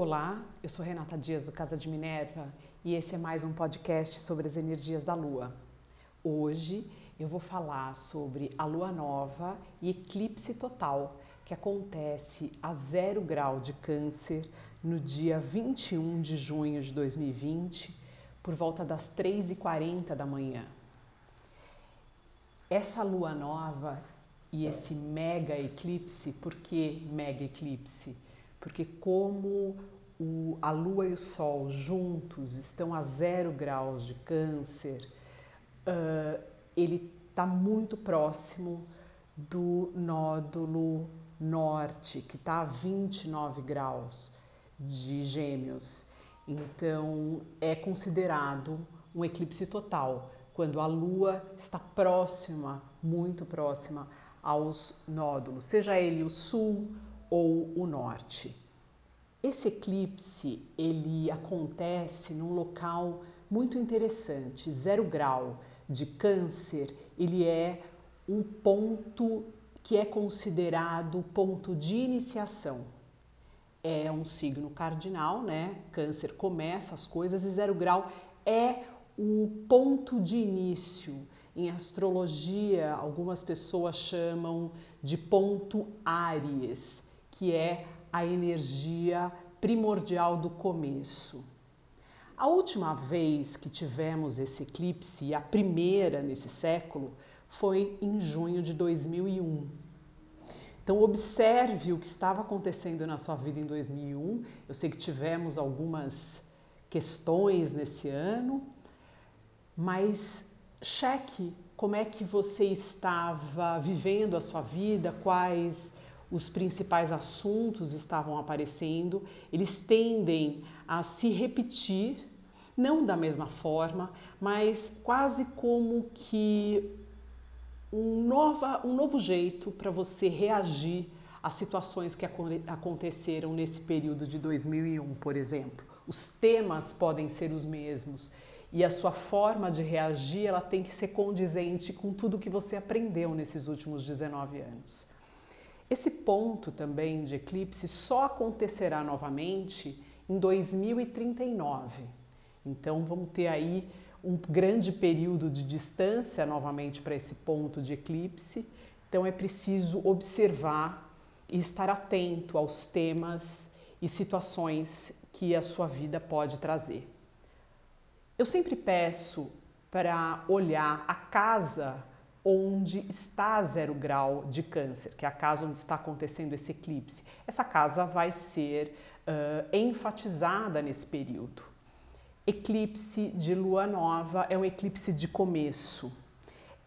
Olá, eu sou Renata Dias do Casa de Minerva e esse é mais um podcast sobre as energias da Lua. Hoje eu vou falar sobre a Lua Nova e eclipse total que acontece a zero grau de Câncer no dia 21 de junho de 2020, por volta das 3h40 da manhã. Essa Lua Nova e esse mega eclipse, por que mega eclipse? Porque como o, a Lua e o Sol juntos estão a zero graus de Câncer, uh, ele está muito próximo do nódulo norte, que está a 29 graus de Gêmeos. Então, é considerado um eclipse total, quando a Lua está próxima, muito próxima aos nódulos, seja ele o sul ou o norte. Esse eclipse ele acontece num local muito interessante, zero grau de câncer, ele é um ponto que é considerado ponto de iniciação. É um signo cardinal, né? Câncer começa as coisas e zero grau é o ponto de início. Em astrologia, algumas pessoas chamam de ponto Áries que é a energia primordial do começo. A última vez que tivemos esse eclipse, a primeira nesse século, foi em junho de 2001. Então, observe o que estava acontecendo na sua vida em 2001. Eu sei que tivemos algumas questões nesse ano, mas cheque como é que você estava vivendo a sua vida, quais os principais assuntos estavam aparecendo, eles tendem a se repetir, não da mesma forma, mas quase como que um, nova, um novo jeito para você reagir às situações que aconteceram nesse período de 2001, por exemplo. Os temas podem ser os mesmos e a sua forma de reagir ela tem que ser condizente com tudo que você aprendeu nesses últimos 19 anos. Esse ponto também de eclipse só acontecerá novamente em 2039. Então vamos ter aí um grande período de distância novamente para esse ponto de eclipse. Então é preciso observar e estar atento aos temas e situações que a sua vida pode trazer. Eu sempre peço para olhar a casa onde está zero grau de câncer, que é a casa onde está acontecendo esse eclipse. Essa casa vai ser uh, enfatizada nesse período. Eclipse de lua nova é um eclipse de começo,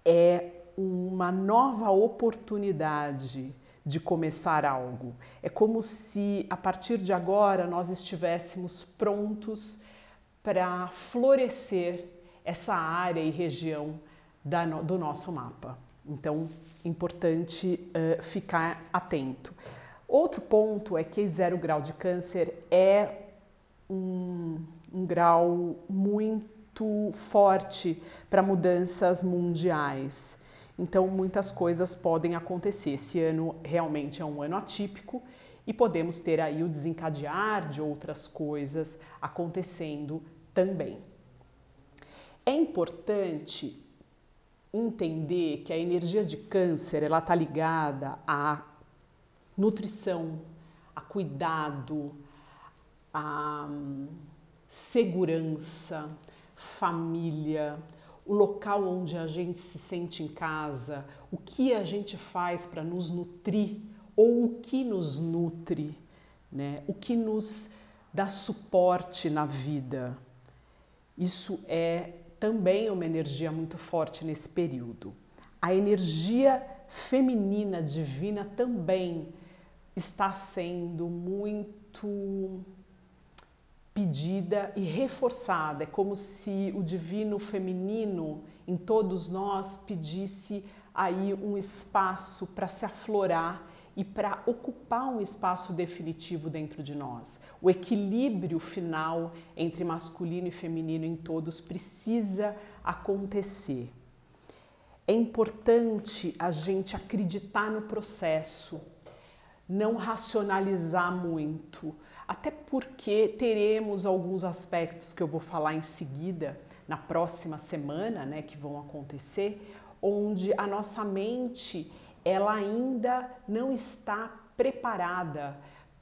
é uma nova oportunidade de começar algo. É como se a partir de agora nós estivéssemos prontos para florescer essa área e região do nosso mapa. Então, importante uh, ficar atento. Outro ponto é que zero grau de câncer é um, um grau muito forte para mudanças mundiais. Então, muitas coisas podem acontecer. Esse ano realmente é um ano atípico e podemos ter aí o desencadear de outras coisas acontecendo também. É importante entender que a energia de câncer ela está ligada à nutrição, a cuidado, a hum, segurança, família, o local onde a gente se sente em casa, o que a gente faz para nos nutrir ou o que nos nutre, né? o que nos dá suporte na vida. Isso é também uma energia muito forte nesse período. A energia feminina divina também está sendo muito pedida e reforçada. É como se o divino feminino em todos nós pedisse aí um espaço para se aflorar e para ocupar um espaço definitivo dentro de nós. O equilíbrio final entre masculino e feminino em todos precisa acontecer. É importante a gente acreditar no processo, não racionalizar muito, até porque teremos alguns aspectos que eu vou falar em seguida, na próxima semana, né, que vão acontecer, onde a nossa mente ela ainda não está preparada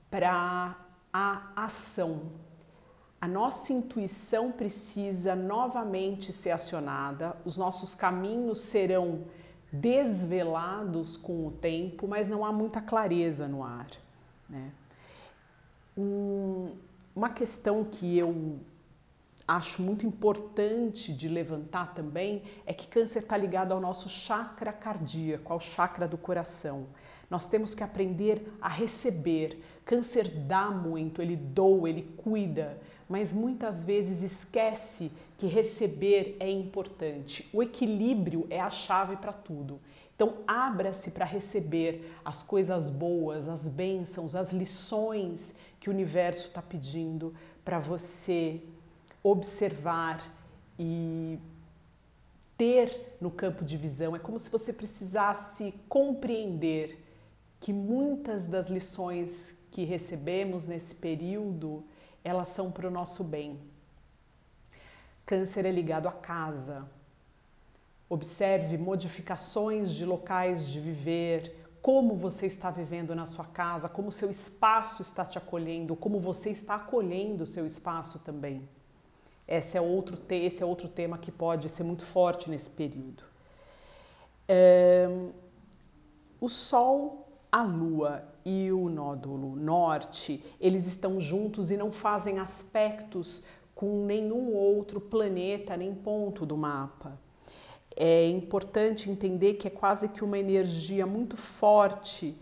para a ação. A nossa intuição precisa novamente ser acionada, os nossos caminhos serão desvelados com o tempo, mas não há muita clareza no ar. Né? Um, uma questão que eu acho muito importante de levantar também é que câncer está ligado ao nosso chakra cardíaco, ao chakra do coração. Nós temos que aprender a receber. Câncer dá muito, ele doa, ele cuida, mas muitas vezes esquece que receber é importante. O equilíbrio é a chave para tudo. Então, abra-se para receber as coisas boas, as bênçãos, as lições que o universo está pedindo para você observar e ter no campo de visão. É como se você precisasse compreender que muitas das lições que recebemos nesse período, elas são para o nosso bem. Câncer é ligado à casa. Observe modificações de locais de viver, como você está vivendo na sua casa, como seu espaço está te acolhendo, como você está acolhendo o seu espaço também. Esse é outro, esse é outro tema que pode ser muito forte nesse período. É, o Sol, a Lua e o nódulo norte, eles estão juntos e não fazem aspectos com nenhum outro planeta nem ponto do mapa. É importante entender que é quase que uma energia muito forte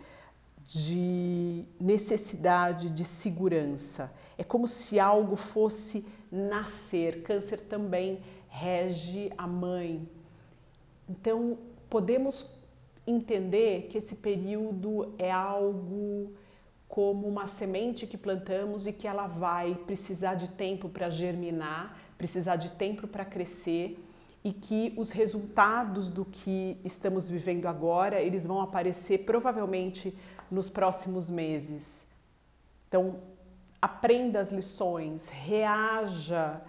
de necessidade de segurança. É como se algo fosse nascer. Câncer também rege a mãe. Então, podemos entender que esse período é algo como uma semente que plantamos e que ela vai precisar de tempo para germinar, precisar de tempo para crescer e que os resultados do que estamos vivendo agora, eles vão aparecer provavelmente nos próximos meses. Então, aprenda as lições, reaja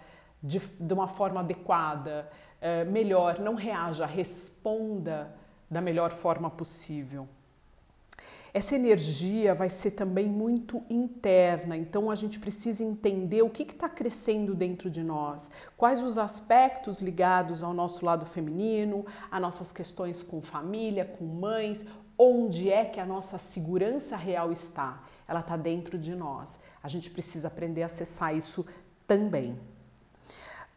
de, de uma forma adequada, é, melhor, não reaja, responda da melhor forma possível. Essa energia vai ser também muito interna, então a gente precisa entender o que está crescendo dentro de nós, quais os aspectos ligados ao nosso lado feminino, a nossas questões com família, com mães, onde é que a nossa segurança real está. Ela está dentro de nós. A gente precisa aprender a acessar isso também.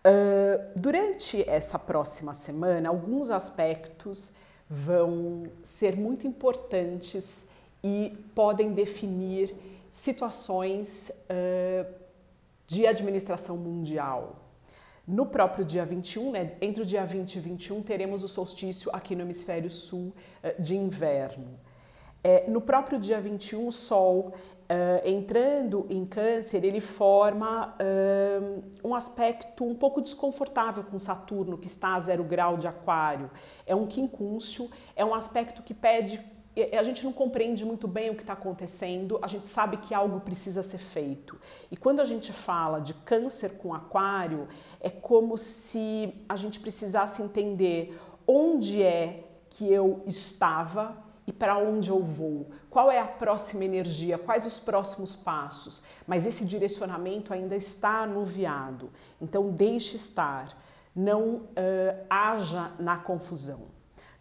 Uh, durante essa próxima semana, alguns aspectos vão ser muito importantes e podem definir situações uh, de administração mundial. No próprio dia 21, né, entre o dia 20 e 21, teremos o solstício aqui no hemisfério sul uh, de inverno. É, no próprio dia 21, o Sol Uh, entrando em câncer, ele forma uh, um aspecto um pouco desconfortável com Saturno, que está a zero grau de aquário. É um quincúncio, é um aspecto que pede. A gente não compreende muito bem o que está acontecendo, a gente sabe que algo precisa ser feito. E quando a gente fala de câncer com aquário, é como se a gente precisasse entender onde é que eu estava e para onde eu vou, qual é a próxima energia, quais os próximos passos. Mas esse direcionamento ainda está anuviado, então deixe estar, não uh, haja na confusão.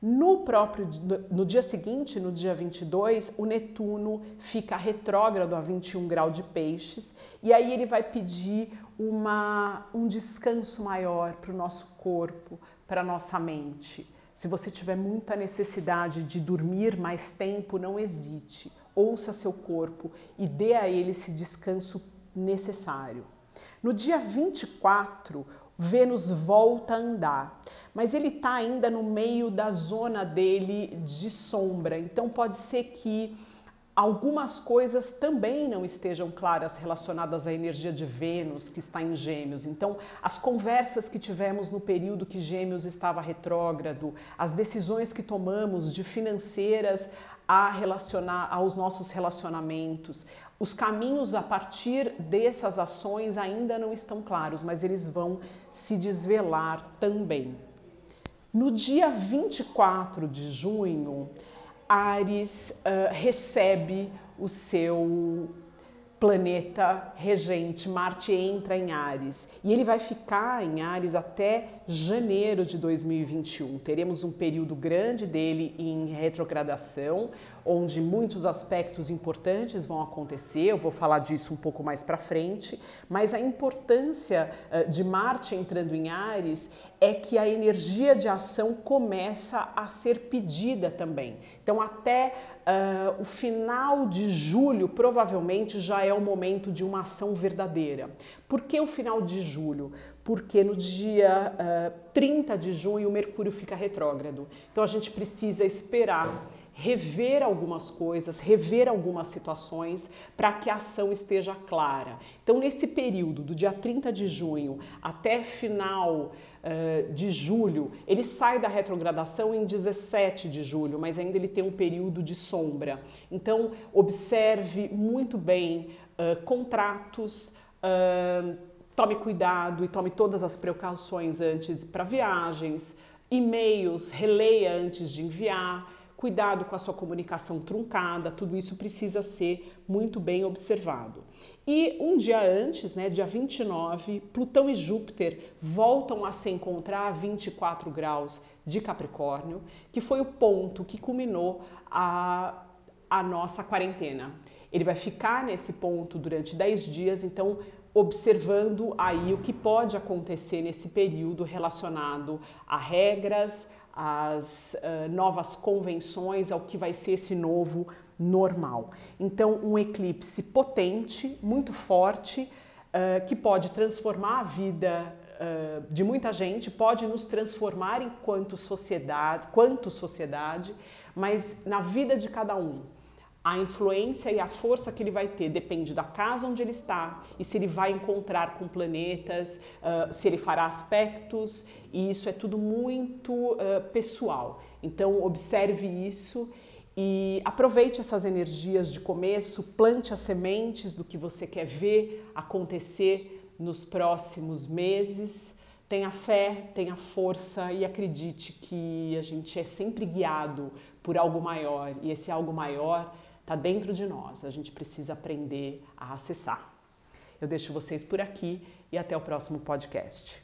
No próprio no dia seguinte, no dia 22, o Netuno fica retrógrado a 21 graus de peixes e aí ele vai pedir uma, um descanso maior para o nosso corpo, para a nossa mente. Se você tiver muita necessidade de dormir mais tempo, não hesite. Ouça seu corpo e dê a ele esse descanso necessário. No dia 24, Vênus volta a andar, mas ele está ainda no meio da zona dele de sombra, então pode ser que algumas coisas também não estejam claras relacionadas à energia de Vênus que está em Gêmeos. Então, as conversas que tivemos no período que Gêmeos estava retrógrado, as decisões que tomamos de financeiras a relacionar aos nossos relacionamentos. Os caminhos a partir dessas ações ainda não estão claros, mas eles vão se desvelar também. No dia 24 de junho, Ares uh, recebe o seu planeta regente, Marte entra em Ares. E ele vai ficar em Ares até janeiro de 2021. Teremos um período grande dele em retrogradação, onde muitos aspectos importantes vão acontecer. Eu vou falar disso um pouco mais para frente, mas a importância de Marte entrando em Ares é que a energia de ação começa a ser pedida também. Então, até uh, o final de julho, provavelmente já é o momento de uma ação verdadeira. Por que o final de julho? Porque no dia uh, 30 de junho o Mercúrio fica retrógrado. Então, a gente precisa esperar rever algumas coisas, rever algumas situações para que a ação esteja clara. Então, nesse período, do dia 30 de junho até final uh, de julho, ele sai da retrogradação em 17 de julho, mas ainda ele tem um período de sombra. Então, observe muito bem uh, contratos. Uh, tome cuidado e tome todas as precauções antes para viagens, e-mails, releia antes de enviar cuidado com a sua comunicação truncada, tudo isso precisa ser muito bem observado. E um dia antes, né, dia 29, Plutão e Júpiter voltam a se encontrar a 24 graus de Capricórnio, que foi o ponto que culminou a, a nossa quarentena. Ele vai ficar nesse ponto durante 10 dias, então observando aí o que pode acontecer nesse período relacionado a regras, as uh, novas convenções, ao que vai ser esse novo normal. Então, um eclipse potente, muito forte, uh, que pode transformar a vida uh, de muita gente, pode nos transformar enquanto sociedade, quanto sociedade, mas na vida de cada um a influência e a força que ele vai ter depende da casa onde ele está e se ele vai encontrar com planetas, uh, se ele fará aspectos, e isso é tudo muito uh, pessoal. Então, observe isso e aproveite essas energias de começo, plante as sementes do que você quer ver acontecer nos próximos meses. Tenha fé, tenha força e acredite que a gente é sempre guiado por algo maior e esse algo maior está dentro de nós, a gente precisa aprender a acessar. Eu deixo vocês por aqui e até o próximo podcast.